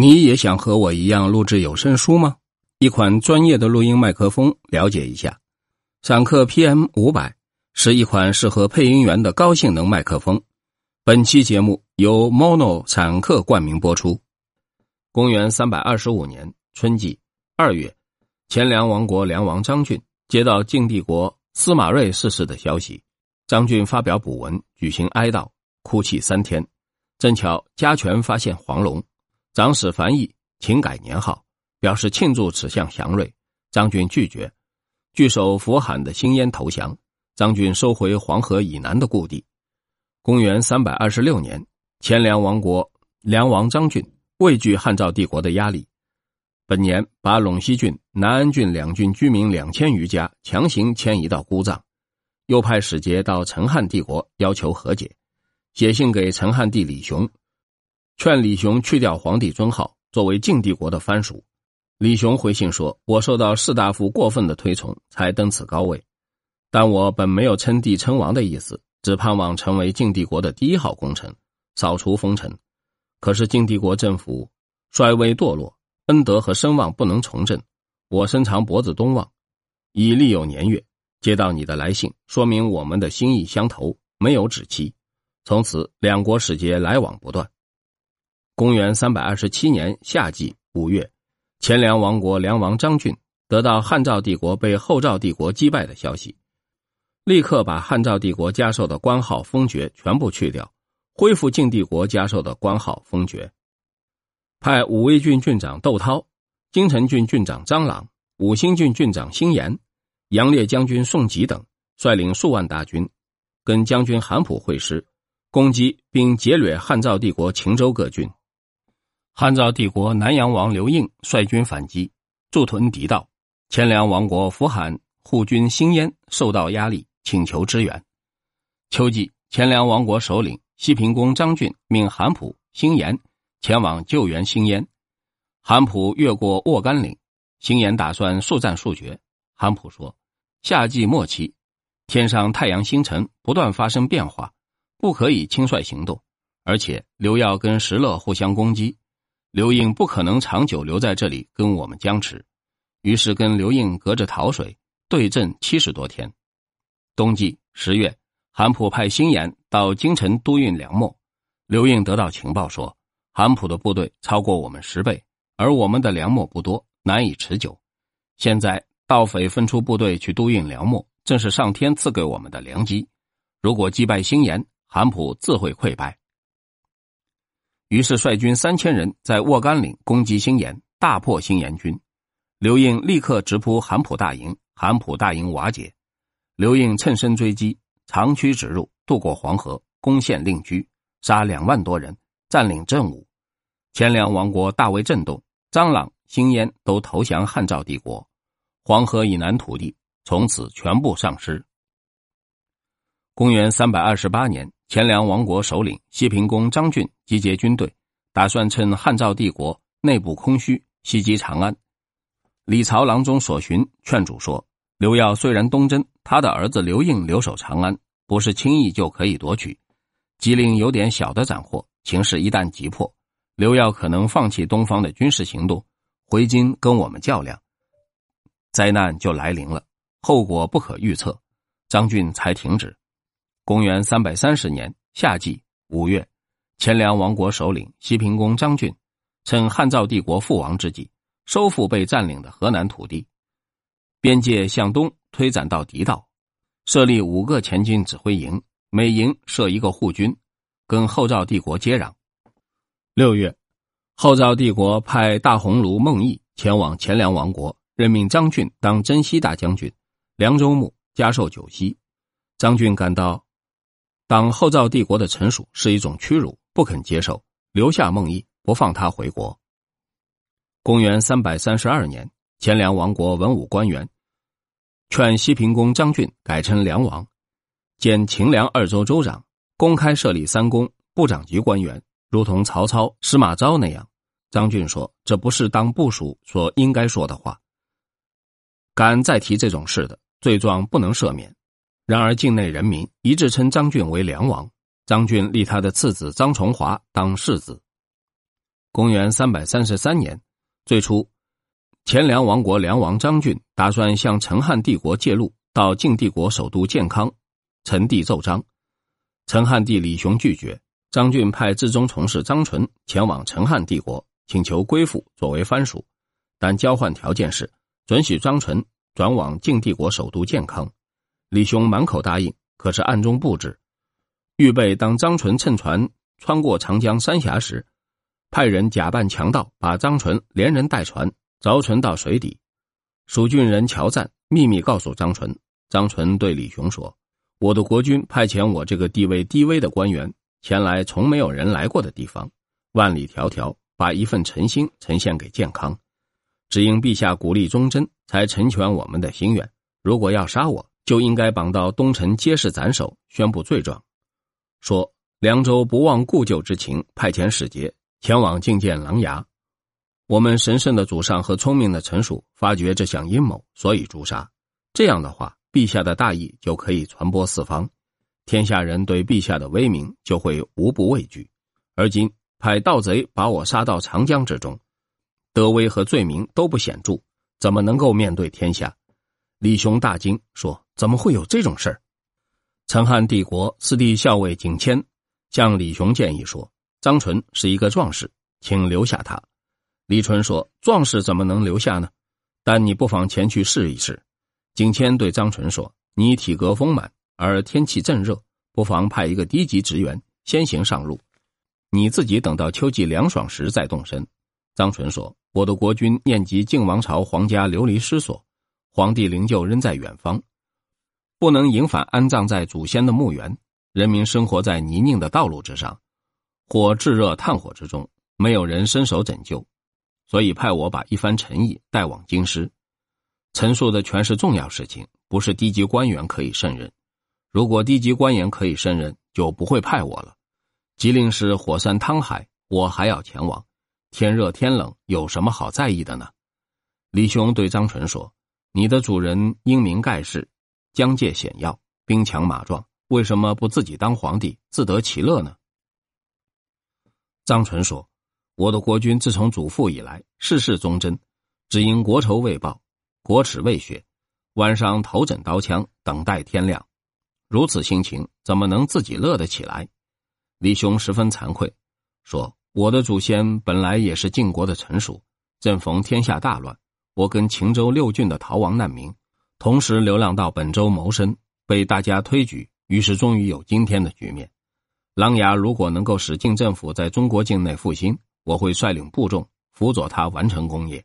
你也想和我一样录制有声书吗？一款专业的录音麦克风，了解一下。闪克 PM 五百是一款适合配音员的高性能麦克风。本期节目由 Mono 闪克冠名播出。公元三百二十五年春季二月，前梁王国梁王张俊接到晋帝国司马睿逝世的消息，张俊发表补文，举行哀悼，哭泣三天。正巧家权发现黄龙。长史樊毅请改年号，表示庆祝此项祥瑞。张俊拒绝，据守佛罕的兴烟投降。张俊收回黄河以南的故地。公元三百二十六年，前凉王国梁王张俊畏惧汉赵帝国的压力，本年把陇西郡、南安郡两郡居民两千余家强行迁移到姑臧，又派使节到陈汉帝国要求和解，写信给陈汉帝李雄。劝李雄去掉皇帝尊号，作为晋帝国的藩属。李雄回信说：“我受到士大夫过分的推崇，才登此高位。但我本没有称帝称王的意思，只盼望成为晋帝国的第一号功臣，扫除风尘。可是晋帝国政府衰微堕落，恩德和声望不能重振。我伸长脖子东望，已历有年月，接到你的来信，说明我们的心意相投，没有止期。从此，两国使节来往不断。”公元三百二十七年夏季五月，前梁王国梁王张俊得到汉赵帝国被后赵帝国击败的消息，立刻把汉赵帝国加授的官号封爵全部去掉，恢复晋帝国加授的官号封爵。派武威郡郡长窦涛、京城郡郡长张朗、武兴郡郡长辛延、杨烈将军宋吉等率领数万大军，跟将军韩普会师，攻击并劫掠汉赵帝国秦州各郡。汉赵帝国南阳王刘应率军反击，驻屯敌道。前凉王国福罕护军兴焉受到压力，请求支援。秋季，前凉王国首领西平公张俊命韩普、兴延前往救援兴焉。韩普越过沃干岭，兴延打算速战速决。韩普说：“夏季末期，天上太阳星辰不断发生变化，不可以轻率行动。而且刘耀跟石勒互相攻击。”刘应不可能长久留在这里跟我们僵持，于是跟刘应隔着桃水对阵七十多天。冬季十月，韩普派辛延到京城督运粮秣，刘应得到情报说，韩普的部队超过我们十倍，而我们的粮秣不多，难以持久。现在盗匪分出部队去督运粮秣，正是上天赐给我们的良机。如果击败星岩，韩普自会溃败。于是率军三千人在沃干岭攻击兴延，大破兴延军。刘应立刻直扑韩普大营，韩普大营瓦解。刘应趁胜追击，长驱直入，渡过黄河，攻陷令居，杀两万多人，占领镇武。前凉王国大为震动，张朗、兴焉都投降汉赵帝国。黄河以南土地从此全部丧失。公元三百二十八年。前凉王国首领西平公张俊集结军队，打算趁汉赵帝国内部空虚袭击长安。李朝郎中所寻劝阻说：“刘耀虽然东征，他的儿子刘应留守长安，不是轻易就可以夺取。吉林有点小的斩获，情势一旦急迫，刘耀可能放弃东方的军事行动，回京跟我们较量，灾难就来临了，后果不可预测。”张俊才停止。公元三百三十年夏季五月，前凉王国首领西平公张俊，趁汉赵帝国覆亡之际，收复被占领的河南土地，边界向东推展到狄道，设立五个前进指挥营，每营设一个护军，跟后赵帝国接壤。六月，后赵帝国派大鸿胪孟毅前往前凉王国，任命张俊当征西大将军，凉州牧，加授九锡。张俊感到。当后赵帝国的臣属是一种屈辱，不肯接受，留下孟毅，不放他回国。公元三百三十二年，前凉王国文武官员劝西平公张俊改称梁王，兼秦凉二州州长，公开设立三公部长级官员，如同曹操、司马昭那样。张俊说：“这不是当部属所应该说的话。敢再提这种事的，罪状不能赦免。”然而，境内人民一致称张俊为梁王。张俊立他的次子张崇华当世子。公元三百三十三年，最初，前凉王国梁王张俊打算向陈汉帝国借路到晋帝国首都建康，陈帝奏章，陈汉帝李雄拒绝。张俊派至中从事张纯前往陈汉帝国，请求归附作为藩属，但交换条件是准许张纯转往晋帝国首都建康。李雄满口答应，可是暗中布置，预备当张纯乘船穿过长江三峡时，派人假扮强盗，把张纯连人带船凿沉到水底。蜀郡人乔赞秘密告诉张纯，张纯对李雄说：“我的国君派遣我这个地位低微的官员。”前来从没有人来过的地方，万里迢迢把一份诚心呈现给健康，只因陛下鼓励忠贞，才成全我们的心愿。如果要杀我，就应该绑到东城街市斩首，宣布罪状。说凉州不忘故旧之情，派遣使节前往觐见琅琊。我们神圣的祖上和聪明的臣属发觉这项阴谋，所以诛杀。这样的话，陛下的大义就可以传播四方。天下人对陛下的威名就会无不畏惧，而今派盗贼把我杀到长江之中，德威和罪名都不显著，怎么能够面对天下？李雄大惊，说：“怎么会有这种事儿？”陈汉帝国四弟校尉景谦向李雄建议说：“张纯是一个壮士，请留下他。”李纯说：“壮士怎么能留下呢？但你不妨前去试一试。”景谦对张纯说：“你体格丰满。”而天气正热，不妨派一个低级职员先行上路，你自己等到秋季凉爽时再动身。张纯说：“我的国君念及晋王朝皇家流离失所，皇帝灵柩仍在远方，不能迎返安葬在祖先的墓园。人民生活在泥泞的道路之上，或炙热炭火之中，没有人伸手拯救，所以派我把一番诚意带往京师。陈述的全是重要事情，不是低级官员可以胜任。”如果低级官员可以胜任，就不会派我了。吉林是火山汤海，我还要前往。天热天冷，有什么好在意的呢？李兄对张纯说：“你的主人英明盖世，疆界险要，兵强马壮，为什么不自己当皇帝，自得其乐呢？”张纯说：“我的国君自从祖父以来，事事忠贞，只因国仇未报，国耻未雪，晚上头枕刀枪，等待天亮。”如此心情，怎么能自己乐得起来？李雄十分惭愧，说：“我的祖先本来也是晋国的臣属，正逢天下大乱，我跟秦州六郡的逃亡难民，同时流浪到本州谋生，被大家推举，于是终于有今天的局面。琅琊如果能够使晋政府在中国境内复兴，我会率领部众辅佐他完成功业，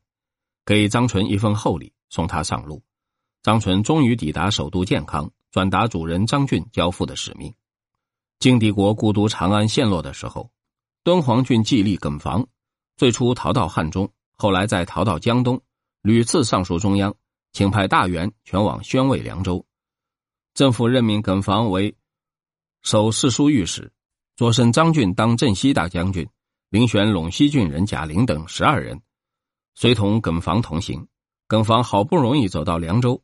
给张纯一份厚礼，送他上路。张纯终于抵达首都建康。”转达主人张俊交付的使命。晋帝国故都长安陷落的时候，敦煌郡季历耿房最初逃到汉中，后来再逃到江东，屡次上书中央，请派大员前往宣慰凉州。政府任命耿房为守侍书御史，擢升张俊当镇西大将军，遴选陇西郡人贾玲等十二人，随同耿房同行。耿房好不容易走到凉州，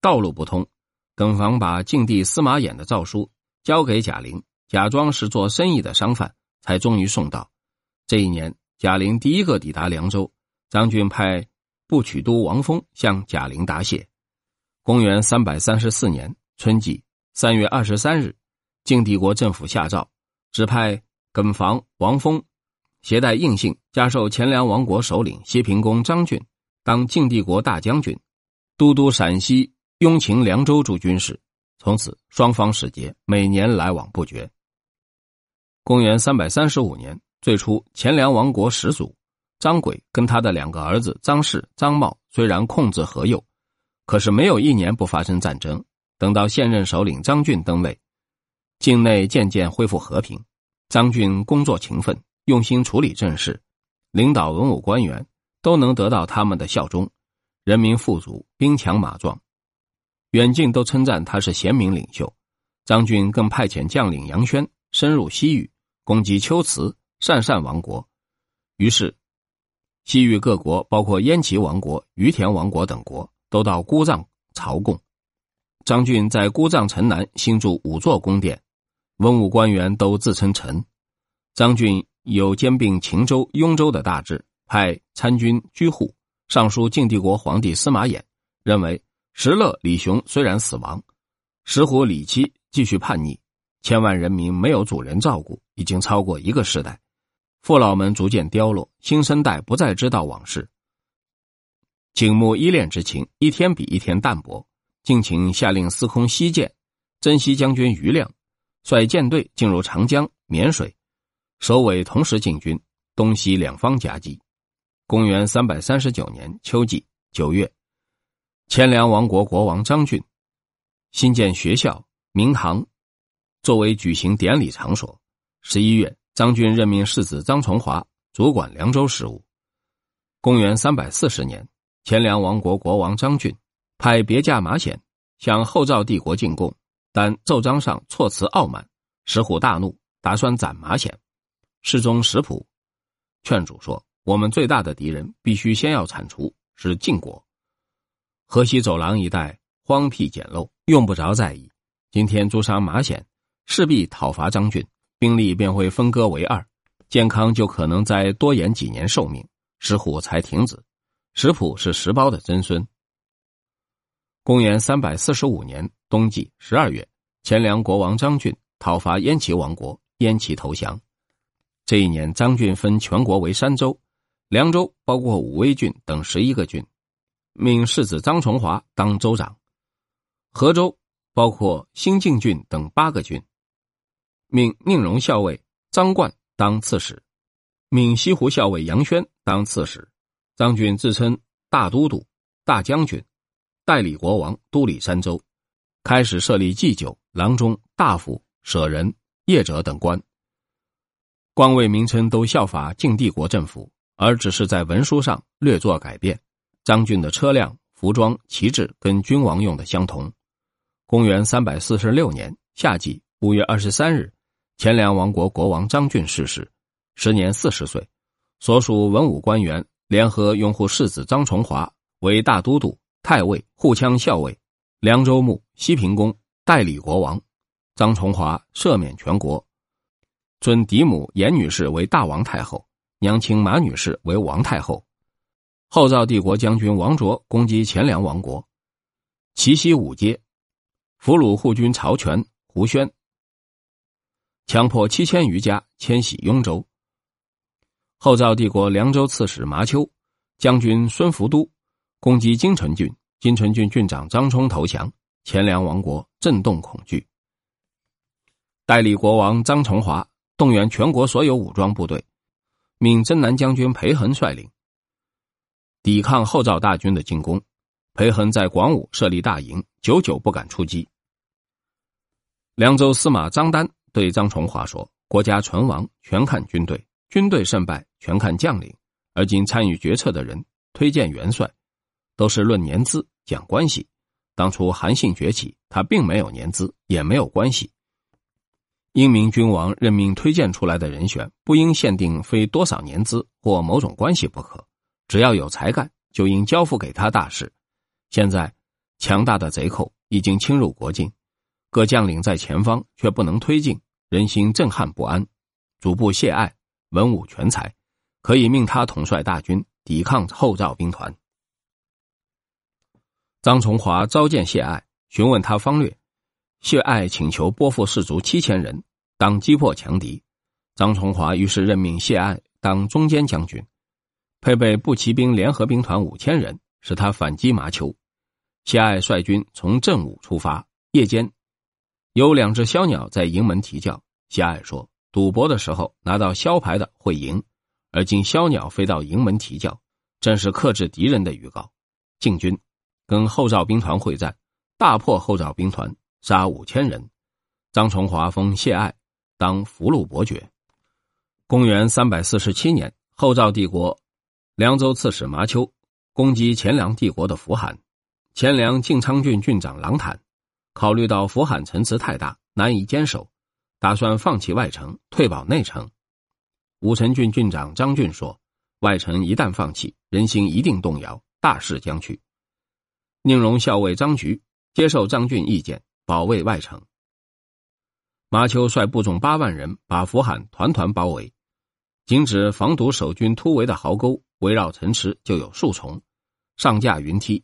道路不通。耿房把晋帝司马衍的诏书交给贾玲，假装是做生意的商贩，才终于送到。这一年，贾玲第一个抵达凉州，张俊派部曲都王峰向贾玲答谢。公元三百三十四年春季三月二十三日，晋帝国政府下诏，指派耿房、王峰携带印信，加授前凉王国首领西平公张俊当晋帝国大将军，都督陕西。雍秦凉州诸军事，从此双方使节每年来往不绝。公元三百三十五年，最初前凉王国始祖张轨跟他的两个儿子张氏、张茂虽然控制河右，可是没有一年不发生战争。等到现任首领张俊登位，境内渐渐恢复和平。张俊工作勤奋，用心处理政事，领导文武官员都能得到他们的效忠，人民富足，兵强马壮。远近都称赞他是贤明领袖，张俊更派遣将领杨轩深入西域，攻击龟兹、鄯善王国。于是，西域各国，包括燕齐王国、于田王国等国，都到姑臧朝贡。张俊在姑臧城南新筑五座宫殿，文武官员都自称臣。张俊有兼并秦州、雍州的大志，派参军居护上书晋帝国皇帝司马衍，认为石勒、李雄虽然死亡，石虎、李七继续叛逆，千万人民没有主人照顾，已经超过一个时代，父老们逐渐凋落，新生代不再知道往事，景穆依恋之情一天比一天淡薄。敬请下令司空西涧、征西将军余亮率舰队进入长江、沔水，首尾同时进军，东西两方夹击。公元三百三十九年秋季九月，前凉王国国王张俊新建学校、明堂，作为举行典礼场所。十一月，张俊任命世子张崇华主管凉州事务。公元三百四十年，前凉王国国王张俊。派别驾马显向后赵帝国进贡，但奏章上措辞傲慢，石虎大怒，打算斩马显。侍中石普劝阻说：“我们最大的敌人必须先要铲除，是晋国。河西走廊一带荒僻简陋，用不着在意。今天诛杀马显，势必讨伐张俊，兵力便会分割为二，健康就可能再多延几年寿命。”石虎才停止。石普是石苞的曾孙。公元三百四十五年冬季十二月，前凉国王张俊讨伐燕齐王国，燕齐投降。这一年，张俊分全国为三州，凉州包括武威郡等十一个郡，命世子张崇华当州长；河州包括兴晋郡等八个郡，命宁荣校尉张冠当刺史，命西湖校尉杨轩当刺史。张俊自称大都督、大将军。代理国王督理三州，开始设立祭酒、郎中、大夫、舍人、业者等官。官位名称都效法晋帝国政府，而只是在文书上略作改变。张俊的车辆、服装、旗帜跟君王用的相同。公元三百四十六年夏季五月二十三日，前凉王国国王张俊逝世，时年四十岁。所属文武官员联合拥护世子张崇华为大都督。太尉、护羌校尉、凉州牧、西平公代理国王张崇华赦免全国，尊嫡母严女士为大王太后，娘亲马女士为王太后。后赵帝国将军王卓攻击前凉王国，齐西五街，俘虏护军曹全、胡宣，强迫七千余家迁徙雍州。后赵帝国凉州刺史麻丘、将军孙福都。攻击金城郡，金城郡郡长张冲投降，前凉王国震动恐惧。代理国王张崇华动员全国所有武装部队，命征南将军裴恒率领抵抗后赵大军的进攻。裴恒在广武设立大营，久久不敢出击。凉州司马张丹对张崇华说：“国家存亡全看军队，军队胜败全看将领，而今参与决策的人推荐元帅。”都是论年资讲关系。当初韩信崛起，他并没有年资，也没有关系。英明君王任命推荐出来的人选，不应限定非多少年资或某种关系不可，只要有才干，就应交付给他大事。现在，强大的贼寇已经侵入国境，各将领在前方却不能推进，人心震撼不安。主簿谢艾文武全才，可以命他统帅大军抵抗后赵兵团。张崇华召见谢爱，询问他方略。谢爱请求拨付士卒七千人，当击破强敌。张崇华于是任命谢爱当中间将军，配备步骑兵联合兵团五千人，使他反击麻丘。谢爱率军从正午出发，夜间有两只枭鸟在营门啼叫。谢爱说：“赌博的时候拿到枭牌的会赢，而今枭鸟飞到营门啼叫，正是克制敌人的预告。”进军。跟后赵兵团会战，大破后赵兵团，杀五千人。张崇华封谢爱当俘虏伯爵。公元三百四十七年，后赵帝国凉州刺史麻丘攻击前凉帝国的扶罕，前凉晋昌郡郡长郎坦考虑到福罕城池太大，难以坚守，打算放弃外城，退保内城。武城郡郡长张俊说：“外城一旦放弃，人心一定动摇，大势将去。”宁荣校尉张局接受张俊意见，保卫外城。马丘率部众八万人把福罕团团包围，仅指防堵守军突围的壕沟，围绕城池就有数重，上架云梯，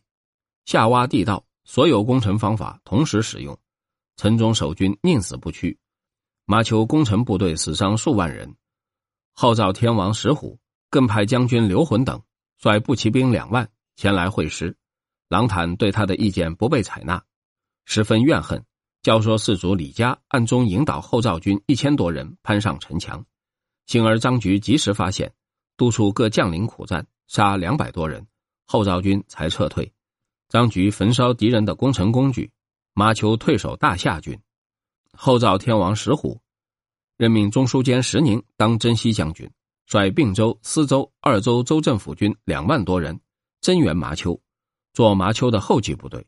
下挖地道，所有攻城方法同时使用，城中守军宁死不屈。马丘攻城部队死伤数万人，号召天王石虎，更派将军刘浑等率步骑兵两万前来会师。郎坦对他的意见不被采纳，十分怨恨。教唆士卒李家暗中引导后赵军一千多人攀上城墙，幸而张局及时发现，督促各将领苦战，杀两百多人，后赵军才撤退。张局焚烧敌人的攻城工具，马丘退守大夏郡。后赵天王石虎任命中书监石宁当征西将军，率并州、司州二州州政府军两万多人增援麻丘，做麻丘的后继部队。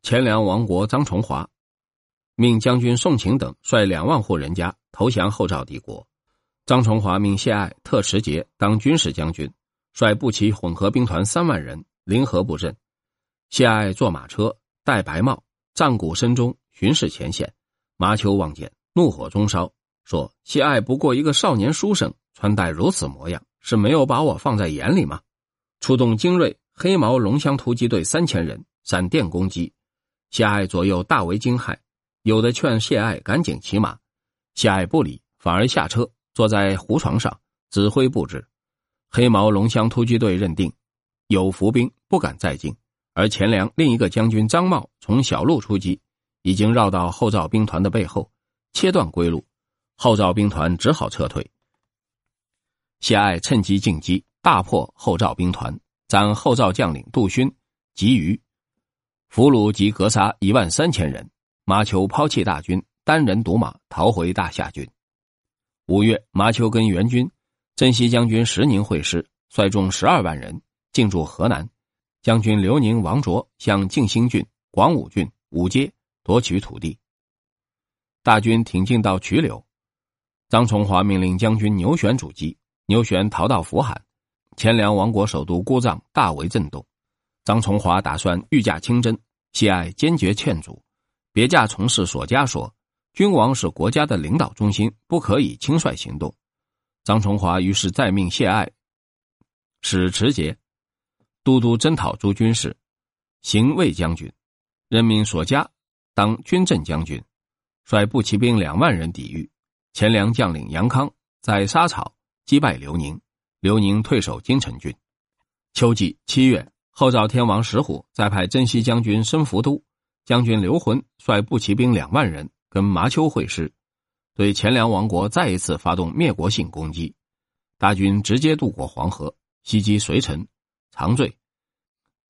前凉王国张崇华。命将军宋晴等率两万户人家投降后赵帝国。张崇华命谢爱、特持节当军事将军，率步骑混合兵团三万人临河布阵。谢爱坐马车，戴白帽，战鼓声中巡视前线。麻丘望见，怒火中烧，说：“谢爱不过一个少年书生，穿戴如此模样，是没有把我放在眼里吗？”出动精锐黑毛龙乡突击队三千人，闪电攻击。谢爱左右大为惊骇。有的劝谢爱赶紧骑马，谢爱不理，反而下车坐在胡床上指挥布置。黑毛龙乡突击队认定有伏兵，不敢再进。而钱粮另一个将军张茂从小路出击，已经绕到后赵兵团的背后，切断归路。后赵兵团只好撤退。谢艾趁机进击，大破后赵兵团，斩后赵将领杜勋、吉余，俘虏及格杀一万三千人。马丘抛弃大军，单人独马逃回大夏郡。五月，马丘跟援军征西将军石宁会师，率众十二万人进驻河南。将军刘宁、王卓向晋兴郡、广武郡、武街夺取土地。大军挺进到曲柳，张崇华命令将军牛玄主击，牛玄逃到福海。前凉王国首都姑臧大为震动。张崇华打算御驾亲征，谢爱坚决劝阻。别驾从事所家说：“君王是国家的领导中心，不可以轻率行动。”张崇华于是再命谢爱、使持节都督征讨诸军事，行卫将军，任命索家当军政将军，率步骑兵两万人抵御。前凉将领杨康在沙场击败刘宁，刘宁退守金城郡。秋季七月，后赵天王石虎再派征西将军申福都。将军刘浑率步骑兵两万人跟麻丘会师，对前凉王国再一次发动灭国性攻击。大军直接渡过黄河，袭击随城、长醉。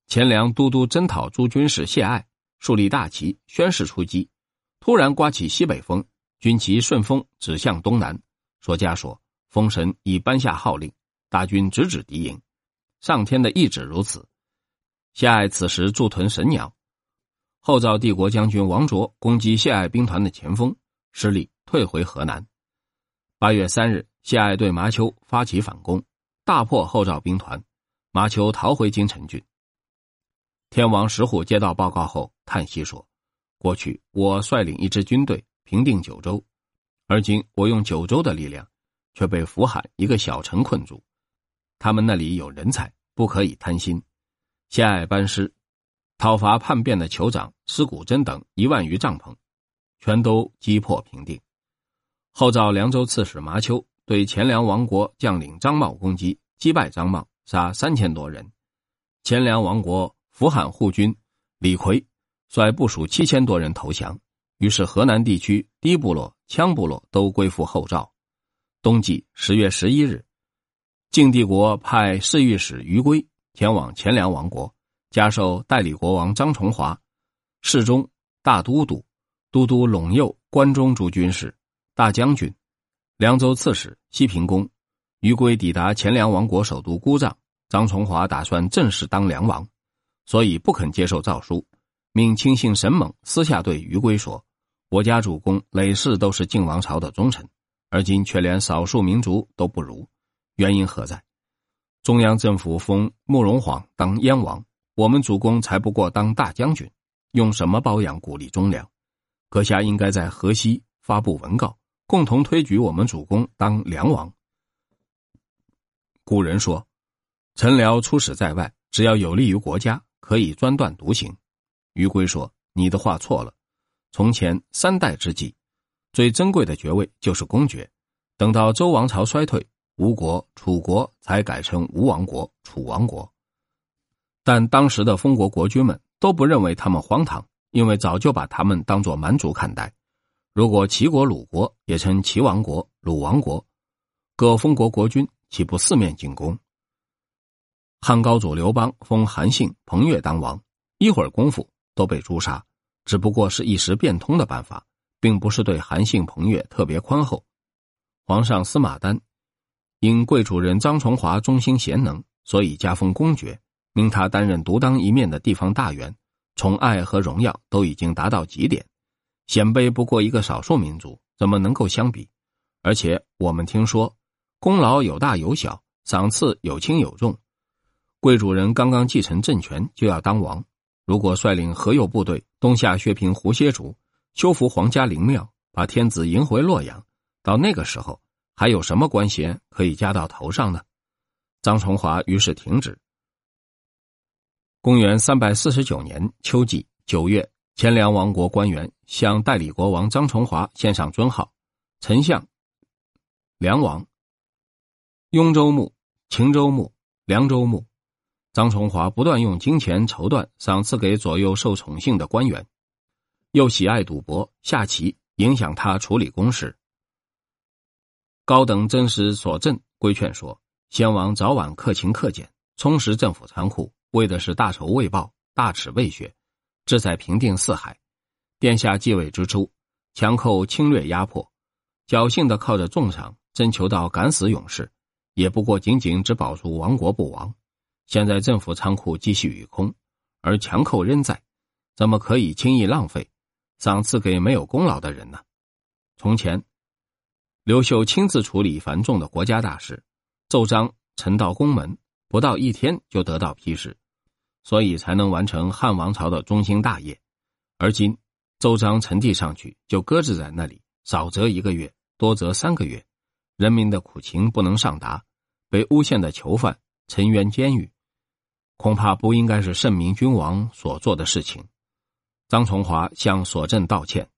前凉都督征讨诸军事谢艾树立大旗，宣誓出击。突然刮起西北风，军旗顺风指向东南。说家说，风神已颁下号令，大军直指敌营。上天的意志如此。谢爱此时驻屯神鸟。后赵帝国将军王卓攻击谢爱兵团的前锋，失利，退回河南。八月三日，谢爱对麻丘发起反攻，大破后赵兵团，麻丘逃回京城郡。天王石虎接到报告后，叹息说：“过去我率领一支军队平定九州，而今我用九州的力量，却被福海一个小城困住。他们那里有人才，不可以贪心。”谢爱班师。讨伐叛变的酋长司古真等一万余帐篷，全都击破平定。后赵凉州刺史麻丘对前凉王国将领张茂攻击，击败张茂，杀三千多人。前凉王国扶罕护军李逵率部属七千多人投降，于是河南地区低部落、羌部落都归附后赵。冬季十月十一日，晋帝国派侍御史于归前往前凉王国。加授代理国王张崇华，侍中、大都督、都督陇右、关中诸军事、大将军、凉州刺史、西平公。于归抵达前凉王国首都姑臧，张崇华打算正式当凉王，所以不肯接受诏书，命亲信沈猛私下对于归说：“我家主公累世都是晋王朝的忠臣，而今却连少数民族都不如，原因何在？中央政府封慕容晃当燕王。”我们主公才不过当大将军，用什么包养鼓励忠良？阁下应该在河西发布文告，共同推举我们主公当梁王。古人说：“臣僚出使在外，只要有利于国家，可以专断独行。”于归说：“你的话错了。从前三代之际，最珍贵的爵位就是公爵。等到周王朝衰退，吴国、楚国才改成吴王国、楚王国。但当时的封国国君们都不认为他们荒唐，因为早就把他们当作蛮族看待。如果齐国、鲁国也称齐王国、鲁王国，各封国国君岂不四面进攻？汉高祖刘邦封韩信、彭越当王，一会儿功夫。都被诛杀，只不过是一时变通的办法，并不是对韩信、彭越特别宽厚。皇上司马丹因贵主人张崇华忠心贤能，所以加封公爵，命他担任独当一面的地方大员，宠爱和荣耀都已经达到极点。鲜卑不过一个少数民族，怎么能够相比？而且我们听说，功劳有大有小，赏赐有轻有重。贵主人刚刚继承政权，就要当王。如果率领河右部队东下削平胡歇族，修复皇家陵庙，把天子迎回洛阳，到那个时候还有什么官衔可以加到头上呢？张崇华于是停止。公元三百四十九年秋季九月，前凉王国官员向代理国王张崇华献上尊号，丞相、梁王、雍州牧、秦州牧、凉州牧。张崇华不断用金钱绸缎赏赐给左右受宠幸的官员，又喜爱赌博、下棋，影响他处理公事。高等真实所证规劝说：先王早晚克勤克俭，充实政府仓库，为的是大仇未报、大耻未雪，志在平定四海。殿下继位之初，强寇侵略压迫，侥幸的靠着重赏征求到敢死勇士，也不过仅仅只保住亡国不亡。现在政府仓库积蓄已空，而强寇仍在，怎么可以轻易浪费，赏赐给没有功劳的人呢？从前，刘秀亲自处理繁重的国家大事，奏章呈到宫门，不到一天就得到批示，所以才能完成汉王朝的中兴大业。而今，奏章呈递上去就搁置在那里，少则一个月，多则三个月，人民的苦情不能上达，被诬陷的囚犯沉冤监狱。恐怕不应该是圣明君王所做的事情。张崇华向所镇道歉，